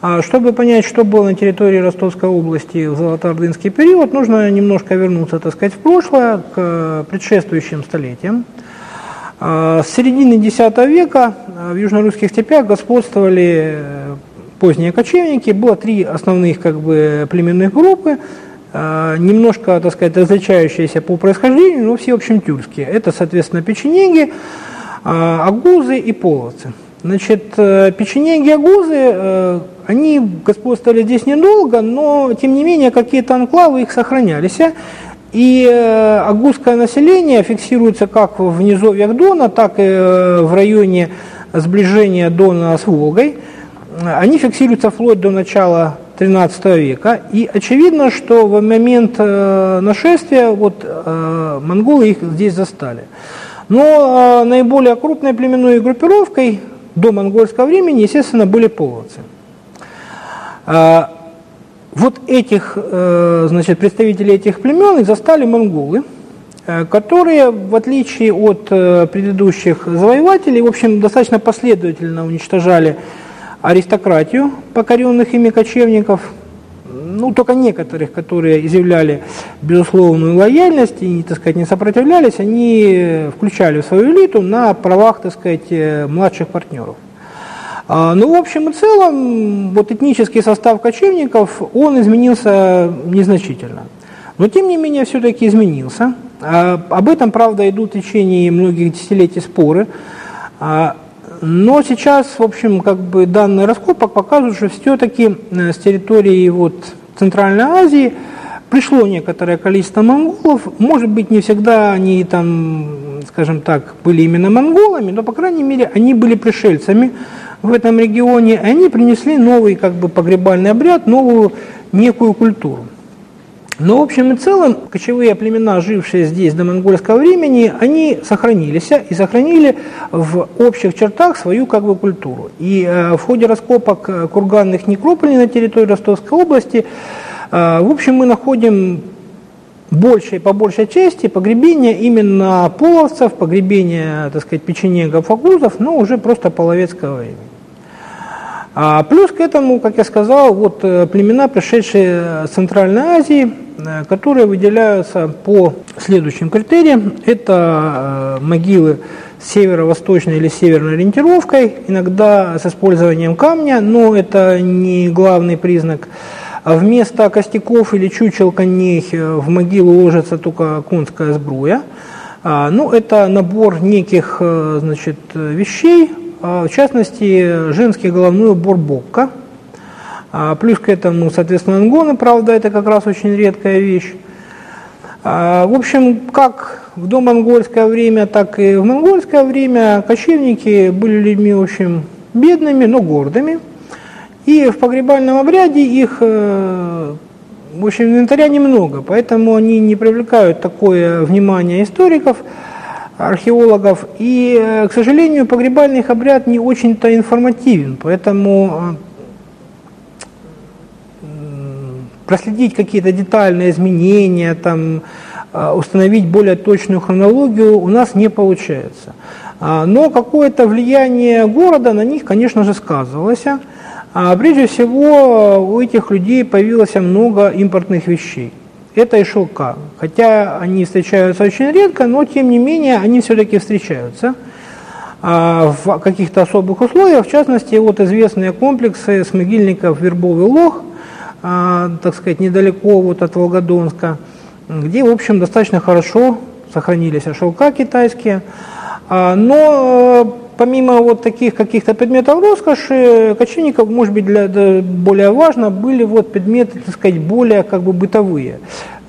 А чтобы понять, что было на территории Ростовской области в Золотоордынский период, нужно немножко вернуться, так сказать, в прошлое, к предшествующим столетиям. А, с середины X века в южно-русских степях господствовали э, поздние кочевники. Было три основных как бы, племенных группы, а, немножко, так сказать, различающиеся по происхождению, но все, в общем, тюркские. Это, соответственно, печенеги, агузы и половцы. Значит, э, печенеги и агузы э, они господствовали здесь недолго, но тем не менее какие-то анклавы их сохранялись. И э, агузское население фиксируется как в низовьях Дона, так и в районе сближения Дона с Волгой. Они фиксируются вплоть до начала XIII века. И очевидно, что в момент нашествия вот, монголы их здесь застали. Но наиболее крупной племенной группировкой до монгольского времени, естественно, были половцы. А, вот этих, э, значит, представителей этих племен застали монголы, э, которые, в отличие от э, предыдущих завоевателей, в общем, достаточно последовательно уничтожали аристократию покоренных ими кочевников, ну, только некоторых, которые изъявляли безусловную лояльность и, так сказать, не сопротивлялись, они включали в свою элиту на правах, так сказать, младших партнеров. А, ну, в общем и целом, вот этнический состав кочевников, он изменился незначительно. Но, тем не менее, все-таки изменился. А, об этом, правда, идут в течение многих десятилетий споры. А, но сейчас, в общем, как бы данные раскопок показывают, что все-таки э, с территории вот Центральной Азии пришло некоторое количество монголов. Может быть, не всегда они там, скажем так, были именно монголами, но, по крайней мере, они были пришельцами, в этом регионе, они принесли новый как бы погребальный обряд, новую некую культуру. Но в общем и целом кочевые племена, жившие здесь до монгольского времени, они сохранились и сохранили в общих чертах свою как бы культуру. И э, в ходе раскопок э, курганных некрополей на территории Ростовской области, э, в общем, мы находим большей, по большей части погребения именно половцев, погребения, так сказать, печенегов, агузов, но уже просто половецкого времени. А плюс к этому, как я сказал, вот э, племена, пришедшие с Центральной Азии, э, которые выделяются по следующим критериям. Это э, могилы с северо-восточной или северной ориентировкой, иногда с использованием камня, но это не главный признак. А вместо костяков или чучел коней в могилу ложится только конская сбруя. А, ну, это набор неких значит, вещей, в частности, женский головной убор бокка. А, плюс к этому, соответственно, ангоны, правда, это как раз очень редкая вещь. В общем, как в домонгольское время, так и в монгольское время кочевники были людьми, в общем, бедными, но гордыми. И в погребальном обряде их, э, в общем, инвентаря немного, поэтому они не привлекают такое внимание историков, археологов. И, э, к сожалению, погребальный их обряд не очень-то информативен, поэтому э, проследить какие-то детальные изменения, там, установить более точную хронологию у нас не получается. А, но какое-то влияние города на них, конечно же, сказывалось. А прежде всего у этих людей появилось много импортных вещей. Это и шелка. Хотя они встречаются очень редко, но тем не менее они все-таки встречаются а, в каких-то особых условиях. В частности, вот известные комплексы с могильников Вербовый Лох, а, так сказать, недалеко вот от Волгодонска, где, в общем, достаточно хорошо сохранились шелка китайские. А, но помимо вот таких каких-то предметов роскоши, кочевников, может быть, для, для, более важно, были вот предметы, так сказать, более как бы бытовые.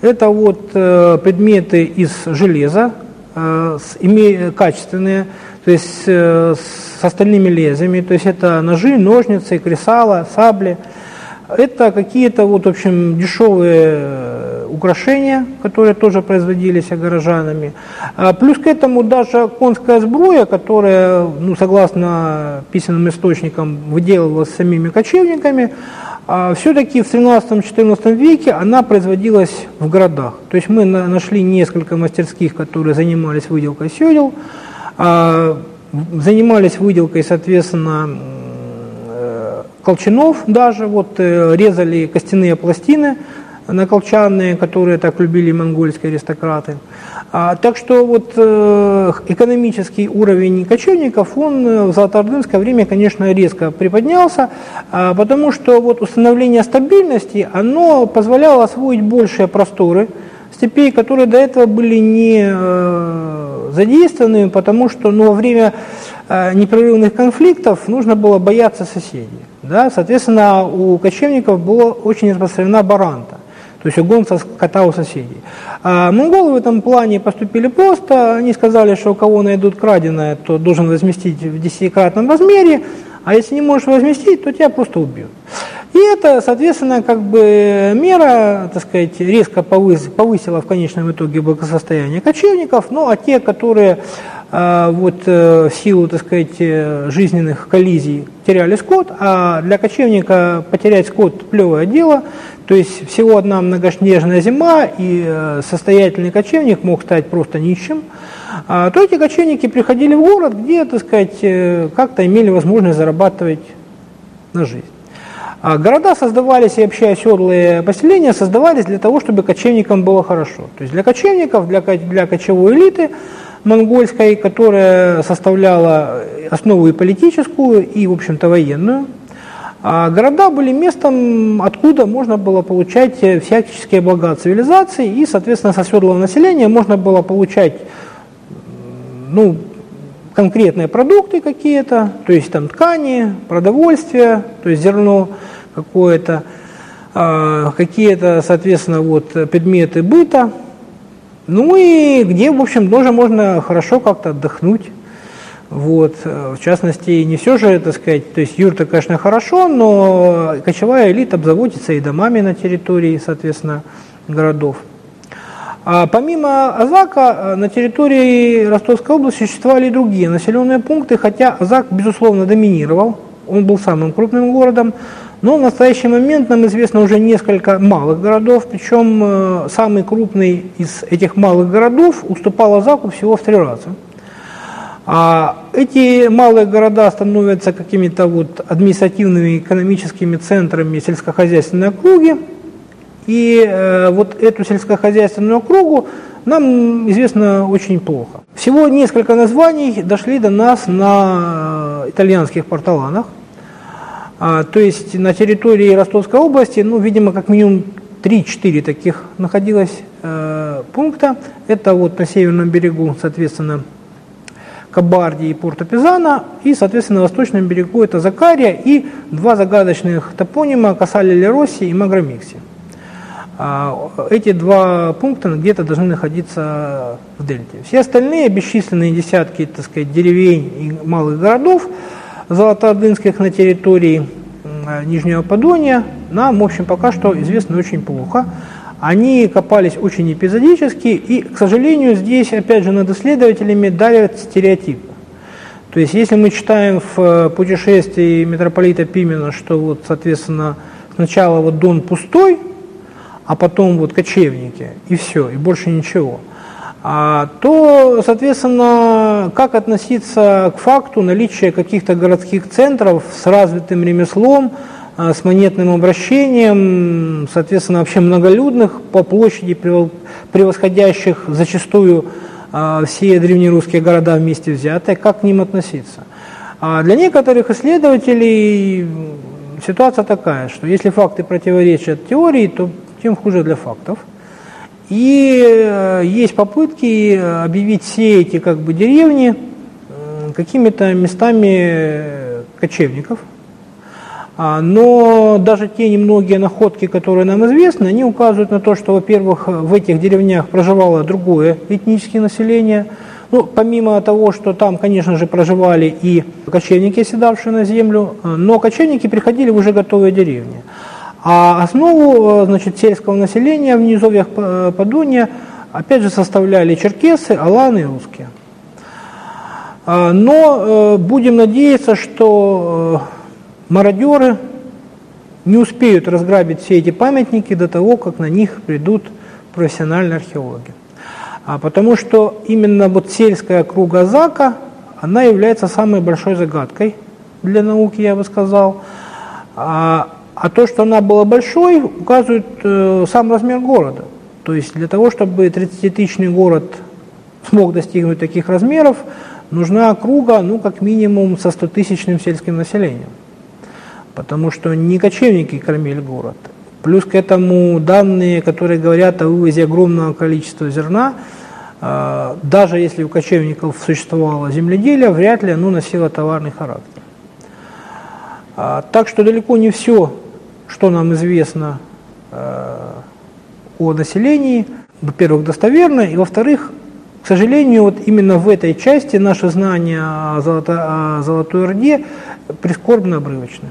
Это вот э, предметы из железа, э, с, име, качественные, то есть э, с остальными лезвиями, то есть это ножи, ножницы, кресала, сабли. Это какие-то вот, в общем, дешевые украшения, которые тоже производились горожанами. А плюс к этому даже конская сбруя, которая, ну, согласно писанным источникам, выделывалась самими кочевниками, а все-таки в 13-14 веке она производилась в городах. То есть мы нашли несколько мастерских, которые занимались выделкой седел, а, занимались выделкой, соответственно, э, колчанов даже, вот резали костяные пластины наколчанные, которые так любили монгольские аристократы. А, так что вот э, экономический уровень кочевников, он э, в золотоордынское время, конечно, резко приподнялся, а, потому что вот установление стабильности, оно позволяло освоить большие просторы степей, которые до этого были не э, задействованы, потому что ну, во время э, непрерывных конфликтов нужно было бояться соседей. Да? Соответственно, у кочевников была очень распространена баранта то есть угон скота у соседей. А монголы в этом плане поступили просто, они сказали, что у кого найдут краденое, то должен возместить в десятикратном размере, а если не можешь возместить, то тебя просто убьют. И это, соответственно, как бы мера, так сказать, резко повысила в конечном итоге благосостояние кочевников, ну а те, которые вот э, в силу, так сказать, э, жизненных коллизий теряли скот, а для кочевника потерять скот – плевое дело, то есть всего одна многоснежная зима, и э, состоятельный кочевник мог стать просто нищим, а, то эти кочевники приходили в город, где, так сказать, как-то имели возможность зарабатывать на жизнь. А города создавались и вообще оседлые поселения создавались для того, чтобы кочевникам было хорошо. То есть для кочевников, для, для кочевой элиты – монгольской, которая составляла основу и политическую, и, в общем-то, военную. А города были местом, откуда можно было получать всяческие блага цивилизации, и, соответственно, со седлого населения можно было получать ну, конкретные продукты какие-то, то есть там ткани, продовольствие, то есть зерно какое-то, а, какие-то, соответственно, вот предметы быта, ну и где, в общем, тоже можно хорошо как-то отдохнуть. Вот, в частности, не все же, так сказать, то есть юрта, конечно, хорошо, но кочевая элита обзаводится и домами на территории, соответственно, городов. А помимо Азака, на территории Ростовской области существовали и другие населенные пункты, хотя Азак, безусловно, доминировал, он был самым крупным городом, но в настоящий момент нам известно уже несколько малых городов, причем э, самый крупный из этих малых городов уступал Азаку всего в три раза. А эти малые города становятся какими-то вот административными экономическими центрами сельскохозяйственной округи. И э, вот эту сельскохозяйственную округу нам известно очень плохо. Всего несколько названий дошли до нас на э, итальянских порталанах. А, то есть на территории Ростовской области, ну, видимо, как минимум 3-4 таких находилось э, пункта. Это вот на северном берегу, соответственно, Кабардии и Порто Пизана, и, соответственно, на восточном берегу это Закария и два загадочных топонима Касали Лероси и Магромикси. А, эти два пункта где-то должны находиться в дельте. Все остальные бесчисленные десятки, так сказать, деревень и малых городов – золотоордынских на территории Нижнего Подония нам, в общем, пока что известно очень плохо. Они копались очень эпизодически, и, к сожалению, здесь, опять же, над исследователями давят стереотипы. То есть, если мы читаем в э, путешествии митрополита Пимена, что вот, соответственно, сначала вот Дон пустой, а потом вот кочевники, и все, и больше ничего – то, соответственно, как относиться к факту наличия каких-то городских центров с развитым ремеслом, а, с монетным обращением, соответственно, вообще многолюдных по площади, превосходящих зачастую а, все древнерусские города вместе взятые, как к ним относиться? Для некоторых исследователей ситуация такая, что если факты противоречат теории, то тем хуже для фактов – и э, есть попытки объявить все эти как бы, деревни какими-то местами кочевников. А, но даже те немногие находки, которые нам известны, они указывают на то, что, во-первых, в этих деревнях проживало другое этническое население. Ну, помимо того, что там, конечно же, проживали и кочевники, оседавшие на землю, э, но кочевники приходили в уже готовые деревни. А основу э, значит, сельского населения в низовьях э, Подуния опять же составляли черкесы, аланы и русские. А, но э, будем надеяться, что мародеры не успеют разграбить все эти памятники до того, как на них придут профессиональные археологи. А потому что именно вот сельская округа Зака, она является самой большой загадкой для науки, я бы сказал. А, а то, что она была большой, указывает э, сам размер города. То есть для того, чтобы 30-тысячный город смог достигнуть таких размеров, нужна округа, ну, как минимум, со 100-тысячным сельским населением. Потому что не кочевники кормили город. Плюс к этому данные, которые говорят о вывозе огромного количества зерна, э, даже если у кочевников существовало земледелие, вряд ли оно носило товарный характер. А, так что далеко не все, что нам известно э, о населении, во-первых, достоверно, и во-вторых, к сожалению, вот именно в этой части наши знания о, Золото, о Золотой Орде прискорбно обрывочны.